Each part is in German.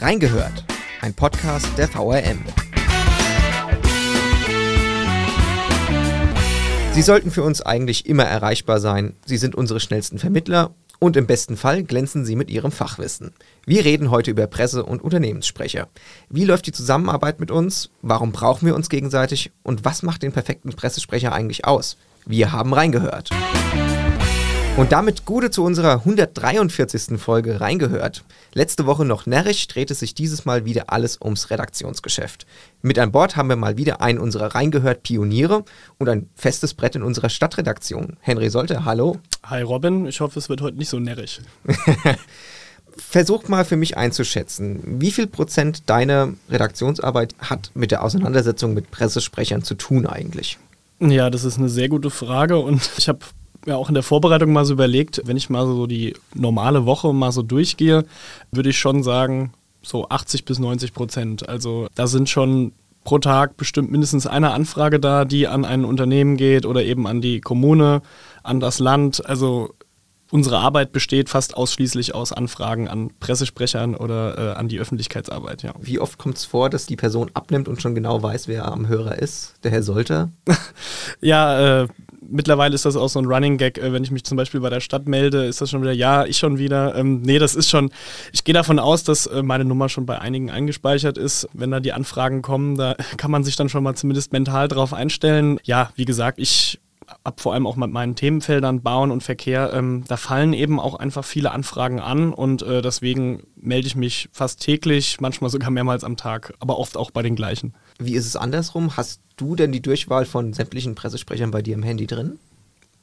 Reingehört, ein Podcast der VRM. Sie sollten für uns eigentlich immer erreichbar sein. Sie sind unsere schnellsten Vermittler und im besten Fall glänzen Sie mit Ihrem Fachwissen. Wir reden heute über Presse- und Unternehmenssprecher. Wie läuft die Zusammenarbeit mit uns? Warum brauchen wir uns gegenseitig? Und was macht den perfekten Pressesprecher eigentlich aus? Wir haben reingehört. Und damit Gute zu unserer 143. Folge reingehört. Letzte Woche noch närrisch drehte sich dieses Mal wieder alles ums Redaktionsgeschäft. Mit an Bord haben wir mal wieder einen unserer reingehört Pioniere und ein festes Brett in unserer Stadtredaktion. Henry Sollte, hallo. Hi Robin, ich hoffe, es wird heute nicht so närrisch. Versucht mal für mich einzuschätzen, wie viel Prozent deiner Redaktionsarbeit hat mit der Auseinandersetzung mit Pressesprechern zu tun eigentlich? Ja, das ist eine sehr gute Frage und ich habe ja auch in der Vorbereitung mal so überlegt, wenn ich mal so die normale Woche mal so durchgehe, würde ich schon sagen, so 80 bis 90 Prozent. Also da sind schon pro Tag bestimmt mindestens eine Anfrage da, die an ein Unternehmen geht oder eben an die Kommune, an das Land. Also unsere Arbeit besteht fast ausschließlich aus Anfragen an Pressesprechern oder äh, an die Öffentlichkeitsarbeit, ja. Wie oft kommt es vor, dass die Person abnimmt und schon genau weiß, wer am Hörer ist, der Herr Solter? ja, äh, mittlerweile ist das auch so ein Running Gag, äh, wenn ich mich zum Beispiel bei der Stadt melde, ist das schon wieder, ja, ich schon wieder. Ähm, nee, das ist schon, ich gehe davon aus, dass äh, meine Nummer schon bei einigen eingespeichert ist. Wenn da die Anfragen kommen, da kann man sich dann schon mal zumindest mental drauf einstellen. Ja, wie gesagt, ich ab vor allem auch mit meinen Themenfeldern Bauen und Verkehr, ähm, da fallen eben auch einfach viele Anfragen an und äh, deswegen melde ich mich fast täglich, manchmal sogar mehrmals am Tag, aber oft auch bei den gleichen. Wie ist es andersrum? Hast du denn die Durchwahl von sämtlichen Pressesprechern bei dir im Handy drin?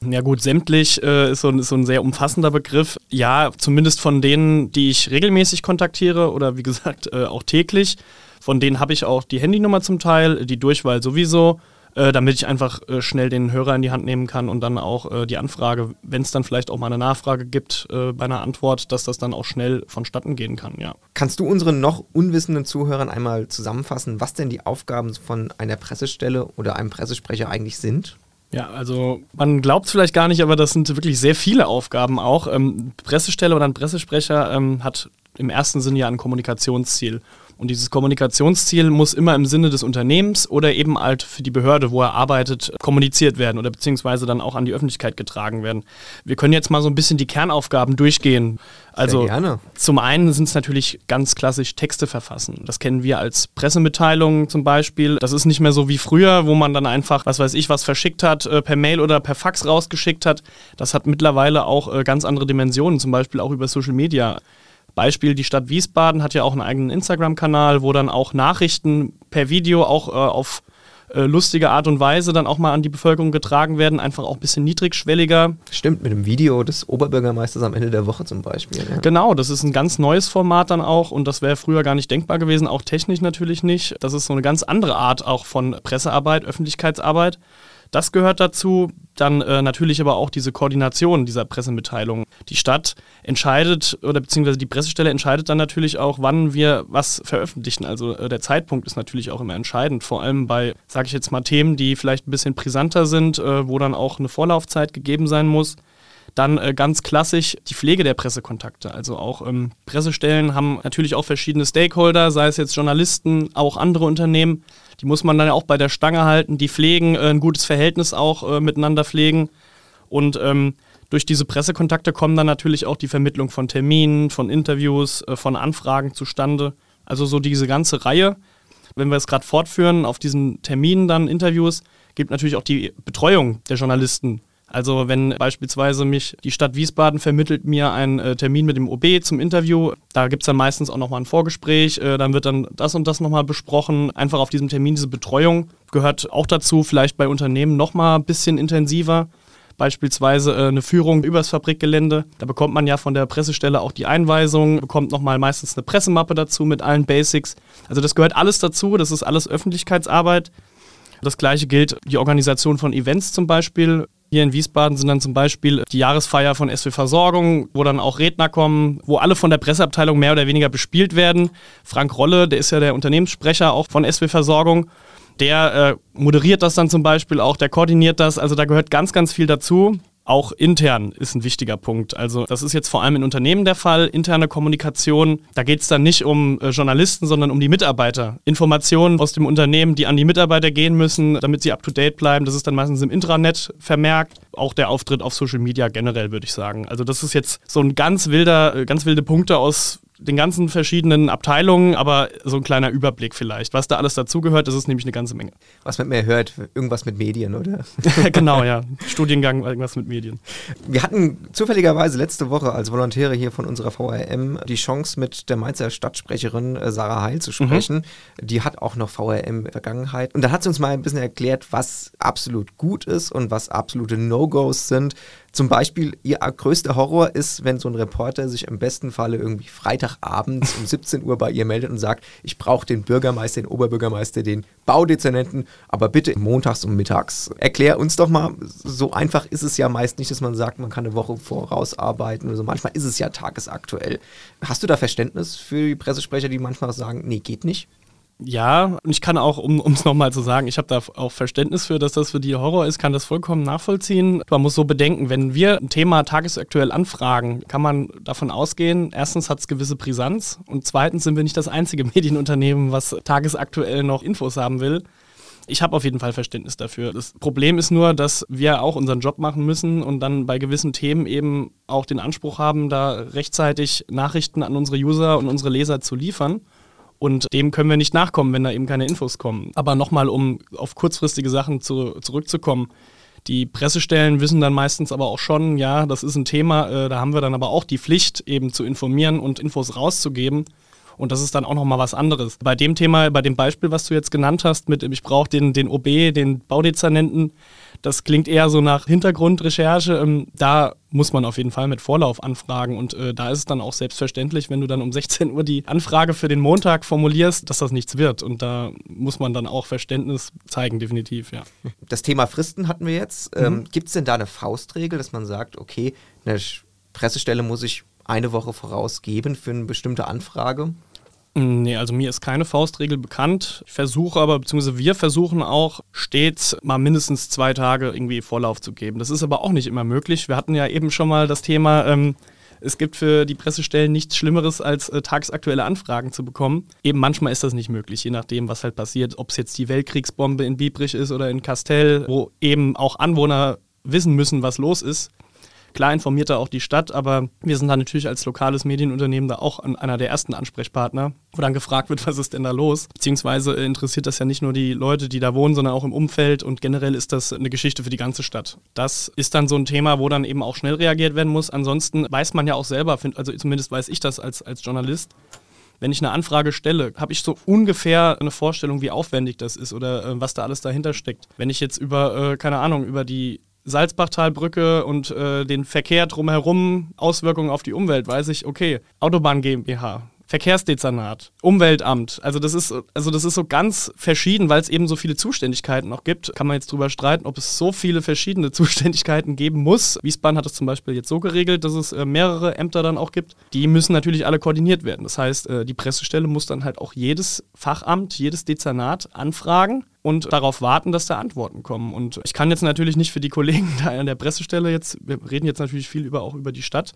Ja gut, sämtlich äh, ist, so ein, ist, so ein, sehr umfassender Begriff. Ja, zumindest von denen, die ich regelmäßig kontaktiere oder wie gesagt äh, auch täglich. Von denen habe ich auch die Handynummer zum Teil, die Durchwahl sowieso, äh, damit ich einfach äh, schnell den Hörer in die Hand nehmen kann und dann auch äh, die Anfrage, wenn es dann vielleicht auch mal eine Nachfrage gibt äh, bei einer Antwort, dass das dann auch schnell vonstatten gehen kann, ja. Kannst du unseren noch unwissenden Zuhörern einmal zusammenfassen, was denn die Aufgaben von einer Pressestelle oder einem Pressesprecher eigentlich sind? Ja, also man glaubt es vielleicht gar nicht, aber das sind wirklich sehr viele Aufgaben auch. Ähm, Pressestelle oder ein Pressesprecher ähm, hat im ersten Sinne ja ein Kommunikationsziel. Und dieses Kommunikationsziel muss immer im Sinne des Unternehmens oder eben halt für die Behörde, wo er arbeitet, kommuniziert werden oder beziehungsweise dann auch an die Öffentlichkeit getragen werden. Wir können jetzt mal so ein bisschen die Kernaufgaben durchgehen. Also zum einen sind es natürlich ganz klassisch Texte verfassen. Das kennen wir als Pressemitteilungen zum Beispiel. Das ist nicht mehr so wie früher, wo man dann einfach, was weiß ich, was verschickt hat, äh, per Mail oder per Fax rausgeschickt hat. Das hat mittlerweile auch äh, ganz andere Dimensionen, zum Beispiel auch über Social Media. Beispiel, die Stadt Wiesbaden hat ja auch einen eigenen Instagram-Kanal, wo dann auch Nachrichten per Video auch äh, auf äh, lustige Art und Weise dann auch mal an die Bevölkerung getragen werden, einfach auch ein bisschen niedrigschwelliger. Stimmt, mit dem Video des Oberbürgermeisters am Ende der Woche zum Beispiel. Ja. Genau, das ist ein ganz neues Format dann auch und das wäre früher gar nicht denkbar gewesen, auch technisch natürlich nicht. Das ist so eine ganz andere Art auch von Pressearbeit, Öffentlichkeitsarbeit. Das gehört dazu. Dann äh, natürlich aber auch diese Koordination dieser Pressemitteilungen. Die Stadt entscheidet oder beziehungsweise die Pressestelle entscheidet dann natürlich auch, wann wir was veröffentlichen. Also äh, der Zeitpunkt ist natürlich auch immer entscheidend. Vor allem bei, sage ich jetzt mal, Themen, die vielleicht ein bisschen brisanter sind, äh, wo dann auch eine Vorlaufzeit gegeben sein muss. Dann äh, ganz klassisch die Pflege der Pressekontakte. Also auch ähm, Pressestellen haben natürlich auch verschiedene Stakeholder, sei es jetzt Journalisten, auch andere Unternehmen. Die muss man dann auch bei der Stange halten, die pflegen, äh, ein gutes Verhältnis auch äh, miteinander pflegen. Und ähm, durch diese Pressekontakte kommen dann natürlich auch die Vermittlung von Terminen, von Interviews, äh, von Anfragen zustande. Also so diese ganze Reihe. Wenn wir es gerade fortführen, auf diesen Terminen dann Interviews, gibt natürlich auch die Betreuung der Journalisten also wenn beispielsweise mich die Stadt Wiesbaden vermittelt mir einen äh, Termin mit dem OB zum Interview, da gibt es dann meistens auch nochmal ein Vorgespräch, äh, dann wird dann das und das nochmal besprochen. Einfach auf diesem Termin diese Betreuung gehört auch dazu, vielleicht bei Unternehmen nochmal ein bisschen intensiver beispielsweise äh, eine Führung übers Fabrikgelände. Da bekommt man ja von der Pressestelle auch die Einweisung, bekommt nochmal meistens eine Pressemappe dazu mit allen Basics. Also das gehört alles dazu, das ist alles Öffentlichkeitsarbeit. Das gleiche gilt die Organisation von Events zum Beispiel. Hier in Wiesbaden sind dann zum Beispiel die Jahresfeier von SW Versorgung, wo dann auch Redner kommen, wo alle von der Presseabteilung mehr oder weniger bespielt werden. Frank Rolle, der ist ja der Unternehmenssprecher auch von SW Versorgung, der äh, moderiert das dann zum Beispiel auch, der koordiniert das. Also da gehört ganz, ganz viel dazu. Auch intern ist ein wichtiger Punkt. Also das ist jetzt vor allem in Unternehmen der Fall. Interne Kommunikation, da geht es dann nicht um äh, Journalisten, sondern um die Mitarbeiter. Informationen aus dem Unternehmen, die an die Mitarbeiter gehen müssen, damit sie up-to-date bleiben. Das ist dann meistens im Intranet vermerkt. Auch der Auftritt auf Social Media generell, würde ich sagen. Also das ist jetzt so ein ganz wilder, äh, ganz wilde Punkte aus den ganzen verschiedenen Abteilungen, aber so ein kleiner Überblick vielleicht. Was da alles dazugehört, das ist nämlich eine ganze Menge. Was man mehr hört, irgendwas mit Medien, oder? genau, ja. Studiengang, irgendwas mit Medien. Wir hatten zufälligerweise letzte Woche als Volontäre hier von unserer VRM die Chance, mit der Mainzer Stadtsprecherin äh, Sarah Heil zu sprechen. Mhm. Die hat auch noch VRM-Vergangenheit. Und da hat sie uns mal ein bisschen erklärt, was absolut gut ist und was absolute No-Gos sind. Zum Beispiel, ihr größter Horror ist, wenn so ein Reporter sich im besten Falle irgendwie Freitagabends um 17 Uhr bei ihr meldet und sagt, ich brauche den Bürgermeister, den Oberbürgermeister, den Baudezernenten, aber bitte montags und mittags. Erklär uns doch mal, so einfach ist es ja meist nicht, dass man sagt, man kann eine Woche vorausarbeiten oder so. Manchmal ist es ja tagesaktuell. Hast du da Verständnis für die Pressesprecher, die manchmal sagen, nee, geht nicht? Ja, und ich kann auch, um es nochmal zu sagen, ich habe da auch Verständnis für, dass das für die Horror ist, kann das vollkommen nachvollziehen. Man muss so bedenken, wenn wir ein Thema tagesaktuell anfragen, kann man davon ausgehen, erstens hat es gewisse Brisanz und zweitens sind wir nicht das einzige Medienunternehmen, was tagesaktuell noch Infos haben will. Ich habe auf jeden Fall Verständnis dafür. Das Problem ist nur, dass wir auch unseren Job machen müssen und dann bei gewissen Themen eben auch den Anspruch haben, da rechtzeitig Nachrichten an unsere User und unsere Leser zu liefern. Und dem können wir nicht nachkommen, wenn da eben keine Infos kommen. Aber nochmal, um auf kurzfristige Sachen zu, zurückzukommen. Die Pressestellen wissen dann meistens aber auch schon, ja, das ist ein Thema, äh, da haben wir dann aber auch die Pflicht, eben zu informieren und Infos rauszugeben. Und das ist dann auch nochmal was anderes. Bei dem Thema, bei dem Beispiel, was du jetzt genannt hast, mit ich brauche den, den OB, den Baudezernenten, das klingt eher so nach Hintergrundrecherche. Ähm, da muss man auf jeden Fall mit Vorlauf anfragen. Und äh, da ist es dann auch selbstverständlich, wenn du dann um 16 Uhr die Anfrage für den Montag formulierst, dass das nichts wird. Und da muss man dann auch Verständnis zeigen, definitiv, ja. Das Thema Fristen hatten wir jetzt. Mhm. Ähm, Gibt es denn da eine Faustregel, dass man sagt, okay, eine Pressestelle muss ich eine Woche vorausgeben für eine bestimmte Anfrage? Nee, also mir ist keine Faustregel bekannt. Ich versuche aber, beziehungsweise wir versuchen auch stets mal mindestens zwei Tage irgendwie Vorlauf zu geben. Das ist aber auch nicht immer möglich. Wir hatten ja eben schon mal das Thema, ähm, es gibt für die Pressestellen nichts Schlimmeres, als äh, tagsaktuelle Anfragen zu bekommen. Eben manchmal ist das nicht möglich, je nachdem, was halt passiert. Ob es jetzt die Weltkriegsbombe in Biebrich ist oder in Castell, wo eben auch Anwohner wissen müssen, was los ist. Klar informiert da auch die Stadt, aber wir sind da natürlich als lokales Medienunternehmen da auch einer der ersten Ansprechpartner, wo dann gefragt wird, was ist denn da los? Beziehungsweise interessiert das ja nicht nur die Leute, die da wohnen, sondern auch im Umfeld und generell ist das eine Geschichte für die ganze Stadt. Das ist dann so ein Thema, wo dann eben auch schnell reagiert werden muss. Ansonsten weiß man ja auch selber, also zumindest weiß ich das als, als Journalist, wenn ich eine Anfrage stelle, habe ich so ungefähr eine Vorstellung, wie aufwendig das ist oder äh, was da alles dahinter steckt. Wenn ich jetzt über, äh, keine Ahnung, über die Salzbachtalbrücke und äh, den Verkehr drumherum, Auswirkungen auf die Umwelt, weiß ich, okay, Autobahn GmbH, Verkehrsdezernat, Umweltamt. Also das ist, also das ist so ganz verschieden, weil es eben so viele Zuständigkeiten noch gibt. Kann man jetzt drüber streiten, ob es so viele verschiedene Zuständigkeiten geben muss. Wiesbaden hat es zum Beispiel jetzt so geregelt, dass es äh, mehrere Ämter dann auch gibt. Die müssen natürlich alle koordiniert werden. Das heißt, äh, die Pressestelle muss dann halt auch jedes Fachamt, jedes Dezernat anfragen und darauf warten, dass da Antworten kommen. Und ich kann jetzt natürlich nicht für die Kollegen da an der Pressestelle jetzt, wir reden jetzt natürlich viel über, auch über die Stadt.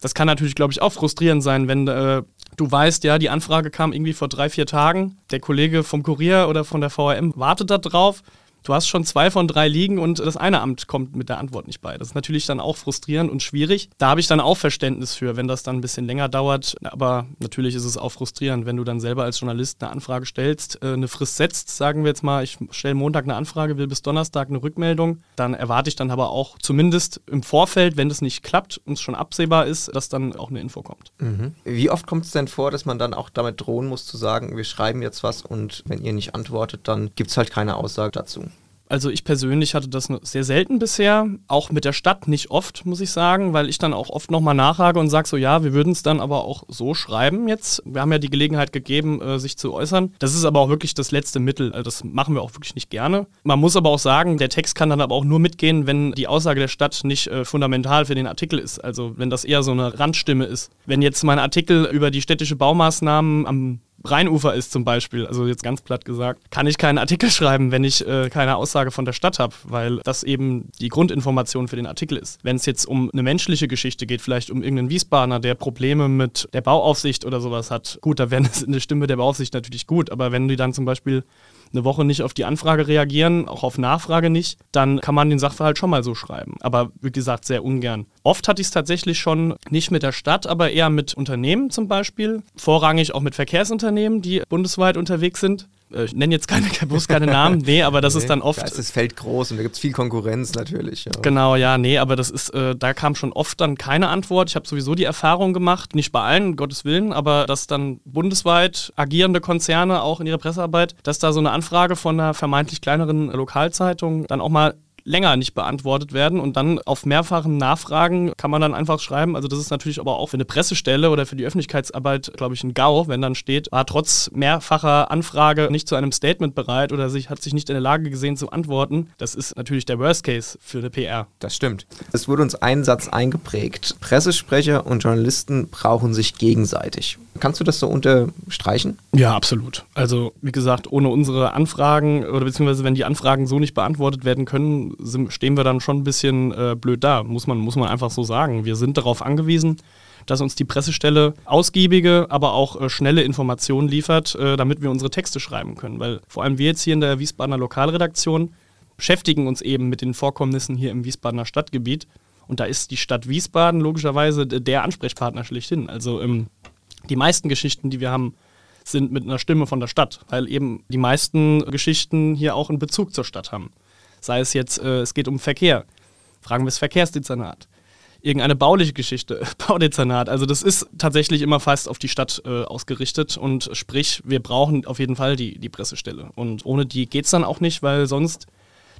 Das kann natürlich, glaube ich, auch frustrierend sein, wenn äh, du weißt, ja, die Anfrage kam irgendwie vor drei, vier Tagen, der Kollege vom Kurier oder von der VRM wartet da drauf du hast schon zwei von drei liegen und das eine Amt kommt mit der Antwort nicht bei. Das ist natürlich dann auch frustrierend und schwierig. Da habe ich dann auch Verständnis für, wenn das dann ein bisschen länger dauert. Aber natürlich ist es auch frustrierend, wenn du dann selber als Journalist eine Anfrage stellst, äh, eine Frist setzt, sagen wir jetzt mal, ich stelle Montag eine Anfrage, will bis Donnerstag eine Rückmeldung. Dann erwarte ich dann aber auch zumindest im Vorfeld, wenn das nicht klappt und es schon absehbar ist, dass dann auch eine Info kommt. Mhm. Wie oft kommt es denn vor, dass man dann auch damit drohen muss zu sagen, wir schreiben jetzt was und wenn ihr nicht antwortet, dann gibt es halt keine Aussage dazu? Also ich persönlich hatte das sehr selten bisher, auch mit der Stadt nicht oft, muss ich sagen, weil ich dann auch oft nochmal nachhage und sage so, ja, wir würden es dann aber auch so schreiben jetzt. Wir haben ja die Gelegenheit gegeben, äh, sich zu äußern. Das ist aber auch wirklich das letzte Mittel. Also das machen wir auch wirklich nicht gerne. Man muss aber auch sagen, der Text kann dann aber auch nur mitgehen, wenn die Aussage der Stadt nicht äh, fundamental für den Artikel ist. Also wenn das eher so eine Randstimme ist. Wenn jetzt mein Artikel über die städtische Baumaßnahmen am Rheinufer ist zum Beispiel, also jetzt ganz platt gesagt, kann ich keinen Artikel schreiben, wenn ich äh, keine Aussage von der Stadt habe, weil das eben die Grundinformation für den Artikel ist. Wenn es jetzt um eine menschliche Geschichte geht, vielleicht um irgendeinen Wiesbadener, der Probleme mit der Bauaufsicht oder sowas hat, gut, da wäre eine Stimme der Bauaufsicht natürlich gut, aber wenn die dann zum Beispiel eine Woche nicht auf die Anfrage reagieren, auch auf Nachfrage nicht, dann kann man den Sachverhalt schon mal so schreiben. Aber wie gesagt, sehr ungern. Oft hatte ich es tatsächlich schon nicht mit der Stadt, aber eher mit Unternehmen zum Beispiel. Vorrangig auch mit Verkehrsunternehmen, die bundesweit unterwegs sind. Äh, ich nenne jetzt keine, bloß keine Namen, nee, aber das nee, ist dann oft. Da ist das Feld groß und da gibt es viel Konkurrenz natürlich. Ja. Genau, ja, nee, aber das ist, äh, da kam schon oft dann keine Antwort. Ich habe sowieso die Erfahrung gemacht, nicht bei allen, Gottes Willen, aber dass dann bundesweit agierende Konzerne auch in ihrer Pressearbeit, dass da so eine Anfrage von einer vermeintlich kleineren Lokalzeitung dann auch mal länger nicht beantwortet werden und dann auf mehrfachen Nachfragen kann man dann einfach schreiben. Also das ist natürlich aber auch für eine Pressestelle oder für die Öffentlichkeitsarbeit, glaube ich, ein GAU, wenn dann steht, war trotz mehrfacher Anfrage nicht zu einem Statement bereit oder sich, hat sich nicht in der Lage gesehen zu antworten. Das ist natürlich der Worst Case für eine PR. Das stimmt. Es wurde uns ein Satz eingeprägt. Pressesprecher und Journalisten brauchen sich gegenseitig. Kannst du das so unterstreichen? Ja, absolut. Also wie gesagt, ohne unsere Anfragen oder beziehungsweise wenn die Anfragen so nicht beantwortet werden können, stehen wir dann schon ein bisschen äh, blöd da, muss man, muss man einfach so sagen. Wir sind darauf angewiesen, dass uns die Pressestelle ausgiebige, aber auch äh, schnelle Informationen liefert, äh, damit wir unsere Texte schreiben können. Weil vor allem wir jetzt hier in der Wiesbadener Lokalredaktion beschäftigen uns eben mit den Vorkommnissen hier im Wiesbadener Stadtgebiet. Und da ist die Stadt Wiesbaden logischerweise der Ansprechpartner schlechthin. Also ähm, die meisten Geschichten, die wir haben, sind mit einer Stimme von der Stadt, weil eben die meisten Geschichten hier auch einen Bezug zur Stadt haben. Sei es jetzt, äh, es geht um Verkehr. Fragen wir das Verkehrsdezernat. Irgendeine bauliche Geschichte, Baudezernat. Also das ist tatsächlich immer fast auf die Stadt äh, ausgerichtet und sprich, wir brauchen auf jeden Fall die, die Pressestelle. Und ohne die geht es dann auch nicht, weil sonst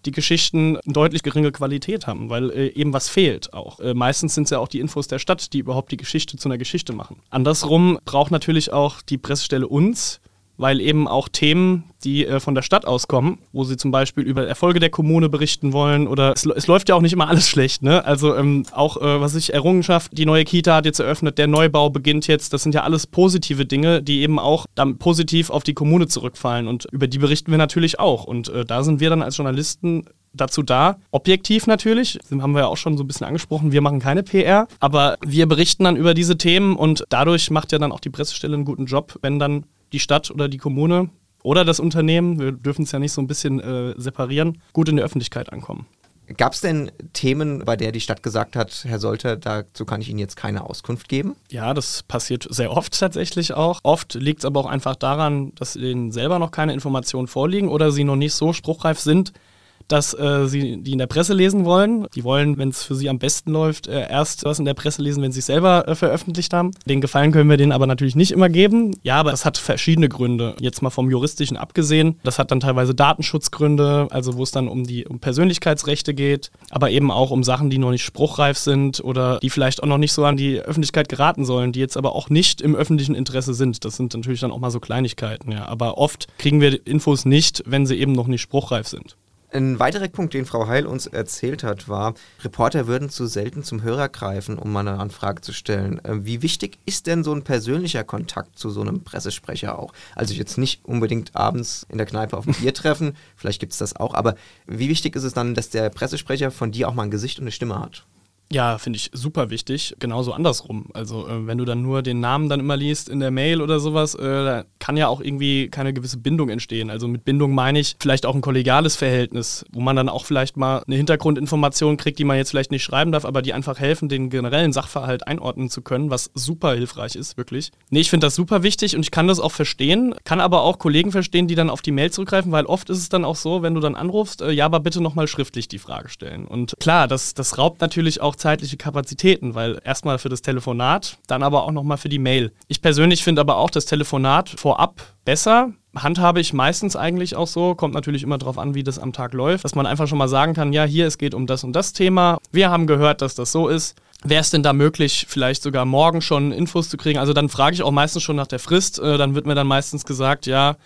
die Geschichten deutlich geringe Qualität haben, weil äh, eben was fehlt auch. Äh, meistens sind es ja auch die Infos der Stadt, die überhaupt die Geschichte zu einer Geschichte machen. Andersrum braucht natürlich auch die Pressestelle uns, weil eben auch Themen, die äh, von der Stadt auskommen, wo sie zum Beispiel über Erfolge der Kommune berichten wollen oder es, es läuft ja auch nicht immer alles schlecht, ne? Also ähm, auch, äh, was ich, Errungenschaft, die neue Kita hat jetzt eröffnet, der Neubau beginnt jetzt, das sind ja alles positive Dinge, die eben auch dann positiv auf die Kommune zurückfallen und über die berichten wir natürlich auch und äh, da sind wir dann als Journalisten dazu da. Objektiv natürlich, haben wir ja auch schon so ein bisschen angesprochen, wir machen keine PR, aber wir berichten dann über diese Themen und dadurch macht ja dann auch die Pressestelle einen guten Job, wenn dann die Stadt oder die Kommune oder das Unternehmen, wir dürfen es ja nicht so ein bisschen äh, separieren, gut in der Öffentlichkeit ankommen. Gab es denn Themen, bei der die Stadt gesagt hat, Herr Solter, dazu kann ich Ihnen jetzt keine Auskunft geben? Ja, das passiert sehr oft tatsächlich auch. Oft liegt es aber auch einfach daran, dass ihnen selber noch keine Informationen vorliegen oder sie noch nicht so spruchreif sind, dass äh, sie die in der Presse lesen wollen. Die wollen, wenn es für sie am besten läuft, äh, erst was in der Presse lesen, wenn sie es selber äh, veröffentlicht haben. Den Gefallen können wir denen aber natürlich nicht immer geben. Ja, aber das hat verschiedene Gründe. Jetzt mal vom juristischen abgesehen. Das hat dann teilweise Datenschutzgründe, also wo es dann um die um Persönlichkeitsrechte geht, aber eben auch um Sachen, die noch nicht spruchreif sind oder die vielleicht auch noch nicht so an die Öffentlichkeit geraten sollen, die jetzt aber auch nicht im öffentlichen Interesse sind. Das sind natürlich dann auch mal so Kleinigkeiten, ja. Aber oft kriegen wir Infos nicht, wenn sie eben noch nicht spruchreif sind. Ein weiterer Punkt, den Frau Heil uns erzählt hat, war, Reporter würden zu selten zum Hörer greifen, um mal eine Anfrage zu stellen. Äh, wie wichtig ist denn so ein persönlicher Kontakt zu so einem Pressesprecher auch? Also jetzt nicht unbedingt abends in der Kneipe auf ein Bier treffen, vielleicht gibt es das auch, aber wie wichtig ist es dann, dass der Pressesprecher von dir auch mal ein Gesicht und eine Stimme hat? Ja, finde ich super wichtig. Genauso andersrum. Also, äh, wenn du dann nur den Namen dann immer liest in der Mail oder sowas, äh, da kann ja auch irgendwie keine gewisse Bindung entstehen. Also, mit Bindung meine ich vielleicht auch ein kollegiales Verhältnis, wo man dann auch vielleicht mal eine Hintergrundinformation kriegt, die man jetzt vielleicht nicht schreiben darf, aber die einfach helfen, den generellen Sachverhalt einordnen zu können, was super hilfreich ist, wirklich. Nee, ich finde das super wichtig und ich kann das auch verstehen, kann aber auch Kollegen verstehen, die dann auf die Mail zurückgreifen, weil oft ist es dann auch so, wenn du dann anrufst, äh, ja, aber bitte nochmal schriftlich die Frage stellen. Und klar, das, das raubt natürlich auch zeitliche Kapazitäten, weil erstmal für das Telefonat, dann aber auch nochmal für die Mail. Ich persönlich finde aber auch das Telefonat vorab besser. Handhabe ich meistens eigentlich auch so, kommt natürlich immer darauf an, wie das am Tag läuft, dass man einfach schon mal sagen kann, ja, hier, es geht um das und das Thema. Wir haben gehört, dass das so ist. Wäre es denn da möglich, vielleicht sogar morgen schon Infos zu kriegen? Also dann frage ich auch meistens schon nach der Frist. Äh, dann wird mir dann meistens gesagt, ja,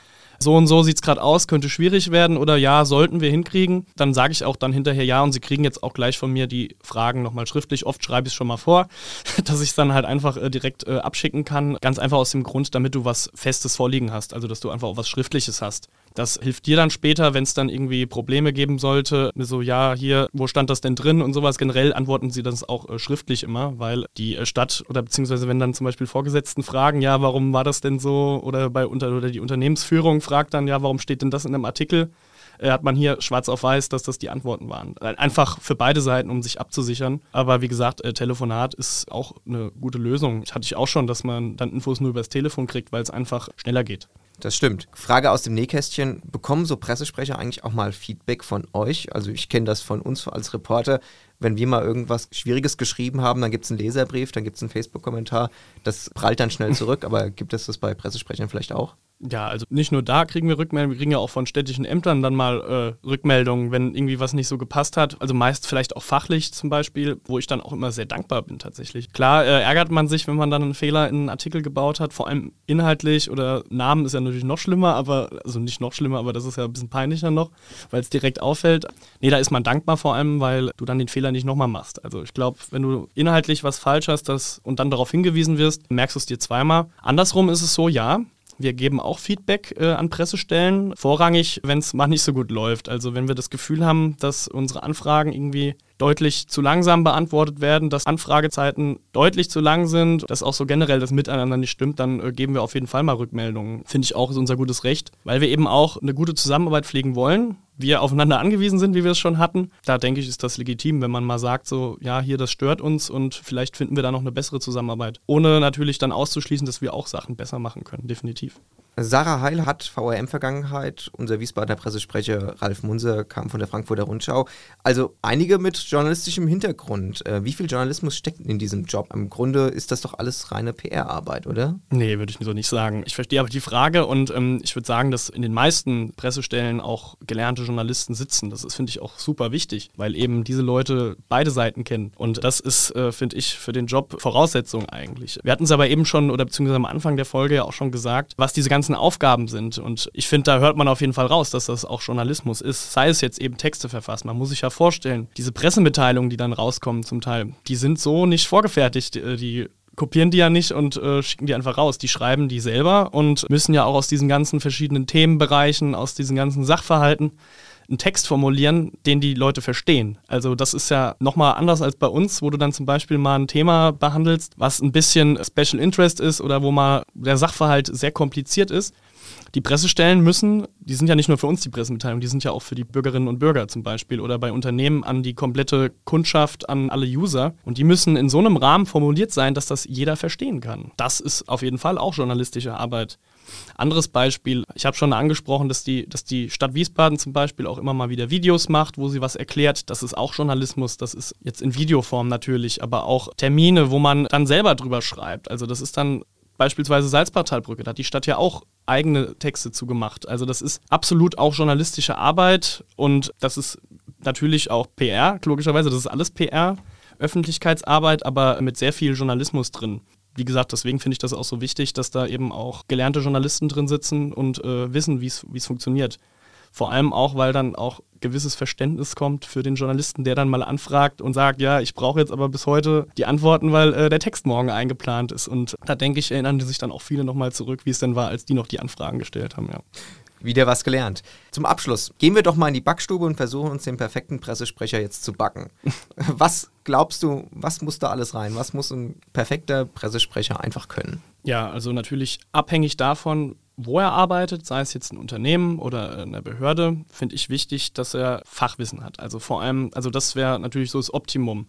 so und so sieht es gerade aus, könnte schwierig werden oder ja, sollten wir hinkriegen, dann sage ich auch dann hinterher ja und sie kriegen jetzt auch gleich von mir die Fragen nochmal schriftlich. Oft schreibe ich es schon mal vor, dass ich es dann halt einfach äh, direkt äh, abschicken kann. Ganz einfach aus dem Grund, damit du was Festes vorliegen hast, also dass du einfach auch was Schriftliches hast. Das hilft dir dann später, wenn es dann irgendwie Probleme geben sollte, so, ja, hier, wo stand das denn drin und sowas. Generell antworten sie das auch äh, schriftlich immer, weil die äh, Stadt oder beziehungsweise wenn dann zum Beispiel Vorgesetzten fragen, ja, warum war das denn so? Oder bei unter oder die Unternehmensführung fragt dann, ja, warum steht denn das in einem Artikel? Äh, hat man hier schwarz auf weiß, dass das die Antworten waren. Einfach für beide Seiten, um sich abzusichern. Aber wie gesagt, äh, Telefonat ist auch eine gute Lösung. Ich hatte ich auch schon, dass man dann Infos nur übers Telefon kriegt, weil es einfach schneller geht. Das stimmt. Frage aus dem Nähkästchen: Bekommen so Pressesprecher eigentlich auch mal Feedback von euch? Also, ich kenne das von uns als Reporter. Wenn wir mal irgendwas Schwieriges geschrieben haben, dann gibt es einen Leserbrief, dann gibt es einen Facebook-Kommentar. Das prallt dann schnell zurück. Aber gibt es das bei Pressesprechern vielleicht auch? Ja, also nicht nur da kriegen wir Rückmeldungen, wir kriegen ja auch von städtischen Ämtern dann mal äh, Rückmeldungen, wenn irgendwie was nicht so gepasst hat. Also meist vielleicht auch fachlich zum Beispiel, wo ich dann auch immer sehr dankbar bin tatsächlich. Klar äh, ärgert man sich, wenn man dann einen Fehler in einen Artikel gebaut hat, vor allem inhaltlich oder Namen ist ja natürlich noch schlimmer, aber, also nicht noch schlimmer, aber das ist ja ein bisschen peinlicher noch, weil es direkt auffällt. Nee, da ist man dankbar vor allem, weil du dann den Fehler nicht nochmal machst. Also ich glaube, wenn du inhaltlich was falsch hast das, und dann darauf hingewiesen wirst, merkst du es dir zweimal. Andersrum ist es so, ja, wir geben auch Feedback äh, an Pressestellen, vorrangig, wenn es mal nicht so gut läuft. Also wenn wir das Gefühl haben, dass unsere Anfragen irgendwie deutlich zu langsam beantwortet werden, dass Anfragezeiten deutlich zu lang sind, dass auch so generell das Miteinander nicht stimmt, dann äh, geben wir auf jeden Fall mal Rückmeldungen. Finde ich auch, ist unser gutes Recht, weil wir eben auch eine gute Zusammenarbeit pflegen wollen wir aufeinander angewiesen sind, wie wir es schon hatten. Da denke ich, ist das legitim, wenn man mal sagt, so, ja, hier, das stört uns und vielleicht finden wir da noch eine bessere Zusammenarbeit. Ohne natürlich dann auszuschließen, dass wir auch Sachen besser machen können, definitiv. Sarah Heil hat VRM-Vergangenheit. Unser Wiesbadener Pressesprecher Ralf Munser kam von der Frankfurter Rundschau. Also einige mit journalistischem Hintergrund. Äh, wie viel Journalismus steckt in diesem Job? Im Grunde ist das doch alles reine PR-Arbeit, oder? Nee, würde ich so nicht sagen. Ich verstehe aber die Frage und ähm, ich würde sagen, dass in den meisten Pressestellen auch gelernte Journalisten sitzen. Das ist, finde ich, auch super wichtig, weil eben diese Leute beide Seiten kennen. Und das ist, äh, finde ich, für den Job Voraussetzung eigentlich. Wir hatten es aber eben schon, oder beziehungsweise am Anfang der Folge ja auch schon gesagt, was diese ganzen Aufgaben sind. Und ich finde, da hört man auf jeden Fall raus, dass das auch Journalismus ist. Sei es jetzt eben Texte verfassen. Man muss sich ja vorstellen, diese Pressemitteilungen, die dann rauskommen zum Teil, die sind so nicht vorgefertigt. Die, die kopieren die ja nicht und äh, schicken die einfach raus. Die schreiben die selber und müssen ja auch aus diesen ganzen verschiedenen Themenbereichen, aus diesen ganzen Sachverhalten einen Text formulieren, den die Leute verstehen. Also das ist ja nochmal anders als bei uns, wo du dann zum Beispiel mal ein Thema behandelst, was ein bisschen Special Interest ist oder wo mal der Sachverhalt sehr kompliziert ist. Die Pressestellen müssen, die sind ja nicht nur für uns die Pressemitteilung, die sind ja auch für die Bürgerinnen und Bürger zum Beispiel oder bei Unternehmen an die komplette Kundschaft, an alle User. Und die müssen in so einem Rahmen formuliert sein, dass das jeder verstehen kann. Das ist auf jeden Fall auch journalistische Arbeit. Anderes Beispiel, ich habe schon angesprochen, dass die, dass die Stadt Wiesbaden zum Beispiel auch immer mal wieder Videos macht, wo sie was erklärt. Das ist auch Journalismus, das ist jetzt in Videoform natürlich, aber auch Termine, wo man dann selber drüber schreibt. Also das ist dann beispielsweise Salzpartalbrücke, da hat die Stadt ja auch eigene Texte zugemacht. Also das ist absolut auch journalistische Arbeit und das ist natürlich auch PR, logischerweise, das ist alles PR, Öffentlichkeitsarbeit, aber mit sehr viel Journalismus drin wie gesagt, deswegen finde ich das auch so wichtig, dass da eben auch gelernte Journalisten drin sitzen und äh, wissen, wie es funktioniert. Vor allem auch, weil dann auch gewisses Verständnis kommt für den Journalisten, der dann mal anfragt und sagt, ja, ich brauche jetzt aber bis heute die Antworten, weil äh, der Text morgen eingeplant ist. Und da denke ich, erinnern sich dann auch viele nochmal zurück, wie es denn war, als die noch die Anfragen gestellt haben, ja. Wieder was gelernt. Zum Abschluss gehen wir doch mal in die Backstube und versuchen uns den perfekten Pressesprecher jetzt zu backen. was glaubst du, was muss da alles rein? Was muss ein perfekter Pressesprecher einfach können? Ja, also natürlich abhängig davon, wo er arbeitet, sei es jetzt ein Unternehmen oder eine Behörde, finde ich wichtig, dass er Fachwissen hat. Also vor allem, also das wäre natürlich so das Optimum.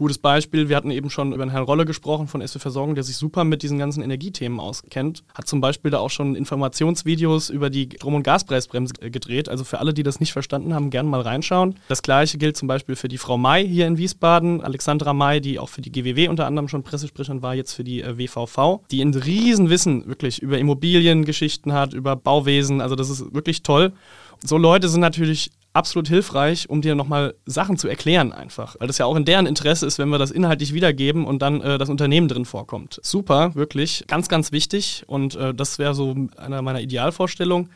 Gutes Beispiel, wir hatten eben schon über den Herrn Rolle gesprochen von SW Versorgung, der sich super mit diesen ganzen Energiethemen auskennt. Hat zum Beispiel da auch schon Informationsvideos über die Strom- und Gaspreisbremse gedreht. Also für alle, die das nicht verstanden haben, gerne mal reinschauen. Das gleiche gilt zum Beispiel für die Frau May hier in Wiesbaden, Alexandra May, die auch für die GWW unter anderem schon Pressesprecherin war, jetzt für die äh, WVV, die ein Riesenwissen wirklich über Immobiliengeschichten hat, über Bauwesen. Also das ist wirklich toll. So Leute sind natürlich absolut hilfreich, um dir nochmal Sachen zu erklären einfach. Weil das ja auch in deren Interesse ist, wenn wir das inhaltlich wiedergeben und dann äh, das Unternehmen drin vorkommt. Super, wirklich. Ganz, ganz wichtig. Und äh, das wäre so einer meiner Idealvorstellungen.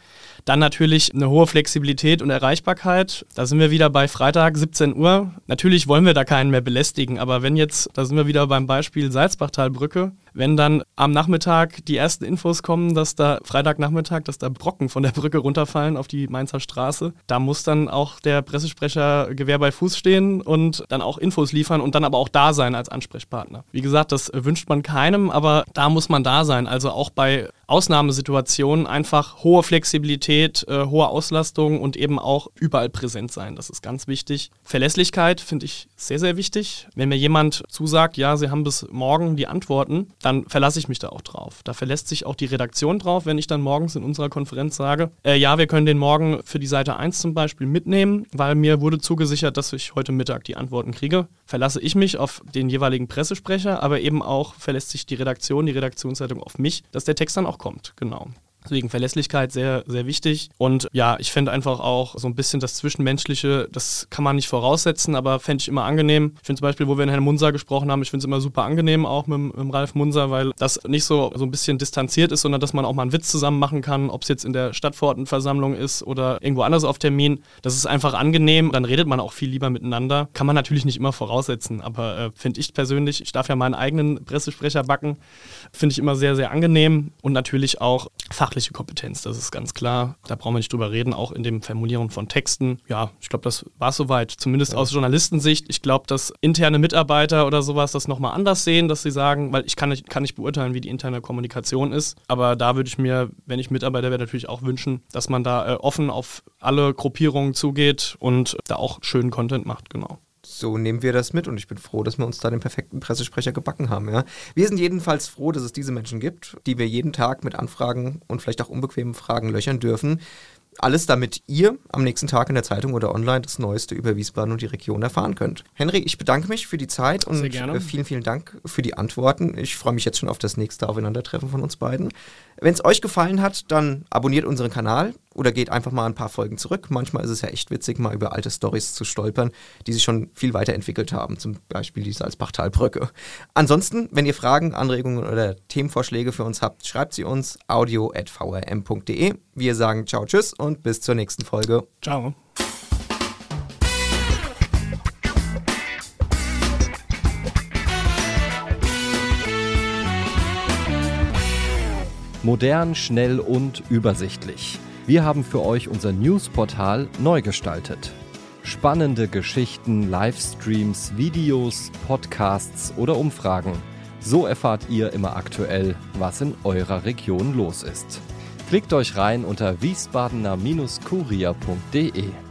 Dann natürlich eine hohe Flexibilität und Erreichbarkeit. Da sind wir wieder bei Freitag 17 Uhr. Natürlich wollen wir da keinen mehr belästigen, aber wenn jetzt, da sind wir wieder beim Beispiel Salzbachtalbrücke, wenn dann am Nachmittag die ersten Infos kommen, dass da Freitagnachmittag, dass da Brocken von der Brücke runterfallen auf die Mainzer Straße, da muss dann auch der Pressesprecher Gewehr bei Fuß stehen und dann auch Infos liefern und dann aber auch da sein als Ansprechpartner. Wie gesagt, das wünscht man keinem, aber da muss man da sein. Also auch bei Ausnahmesituationen einfach hohe Flexibilität, äh, hohe Auslastung und eben auch überall präsent sein. Das ist ganz wichtig. Verlässlichkeit finde ich sehr, sehr wichtig. Wenn mir jemand zusagt, ja, Sie haben bis morgen die Antworten, dann verlasse ich mich da auch drauf. Da verlässt sich auch die Redaktion drauf, wenn ich dann morgens in unserer Konferenz sage, äh, ja, wir können den morgen für die Seite 1 zum Beispiel mitnehmen, weil mir wurde zugesichert, dass ich heute Mittag die Antworten kriege. Verlasse ich mich auf den jeweiligen Pressesprecher, aber eben auch verlässt sich die Redaktion, die Redaktionszeitung auf mich, dass der Text dann auch kommt. Genau. Deswegen Verlässlichkeit sehr, sehr wichtig. Und ja, ich finde einfach auch so ein bisschen das Zwischenmenschliche, das kann man nicht voraussetzen, aber fände ich immer angenehm. Ich finde zum Beispiel, wo wir in Herrn Munser gesprochen haben, ich finde es immer super angenehm auch mit, mit Ralf Munser, weil das nicht so, so ein bisschen distanziert ist, sondern dass man auch mal einen Witz zusammen machen kann, ob es jetzt in der Stadtverordnetenversammlung ist oder irgendwo anders auf Termin. Das ist einfach angenehm. Dann redet man auch viel lieber miteinander. Kann man natürlich nicht immer voraussetzen, aber äh, finde ich persönlich, ich darf ja meinen eigenen Pressesprecher backen, finde ich immer sehr, sehr angenehm und natürlich auch fachlich fachliche Kompetenz, das ist ganz klar. Da brauchen wir nicht drüber reden, auch in dem Formulieren von Texten. Ja, ich glaube, das war soweit, zumindest ja. aus Journalistensicht. Ich glaube, dass interne Mitarbeiter oder sowas das nochmal anders sehen, dass sie sagen, weil ich kann nicht, kann nicht beurteilen, wie die interne Kommunikation ist. Aber da würde ich mir, wenn ich Mitarbeiter wäre, natürlich auch wünschen, dass man da äh, offen auf alle Gruppierungen zugeht und da auch schönen Content macht, genau so nehmen wir das mit und ich bin froh, dass wir uns da den perfekten Pressesprecher gebacken haben. Ja. Wir sind jedenfalls froh, dass es diese Menschen gibt, die wir jeden Tag mit Anfragen und vielleicht auch unbequemen Fragen löchern dürfen. Alles, damit ihr am nächsten Tag in der Zeitung oder online das Neueste über Wiesbaden und die Region erfahren könnt. Henry, ich bedanke mich für die Zeit und äh, vielen, vielen Dank für die Antworten. Ich freue mich jetzt schon auf das nächste Aufeinandertreffen von uns beiden. Wenn es euch gefallen hat, dann abonniert unseren Kanal oder geht einfach mal ein paar Folgen zurück. Manchmal ist es ja echt witzig, mal über alte Stories zu stolpern, die sich schon viel weiterentwickelt haben, zum Beispiel die Salzbachtalbrücke. Ansonsten, wenn ihr Fragen, Anregungen oder Themenvorschläge für uns habt, schreibt sie uns audio.vrm.de. Wir sagen ciao, tschüss und bis zur nächsten Folge. Ciao. Modern, schnell und übersichtlich. Wir haben für euch unser Newsportal neu gestaltet. Spannende Geschichten, Livestreams, Videos, Podcasts oder Umfragen. So erfahrt ihr immer aktuell, was in eurer Region los ist. Klickt euch rein unter wiesbadener-kurier.de.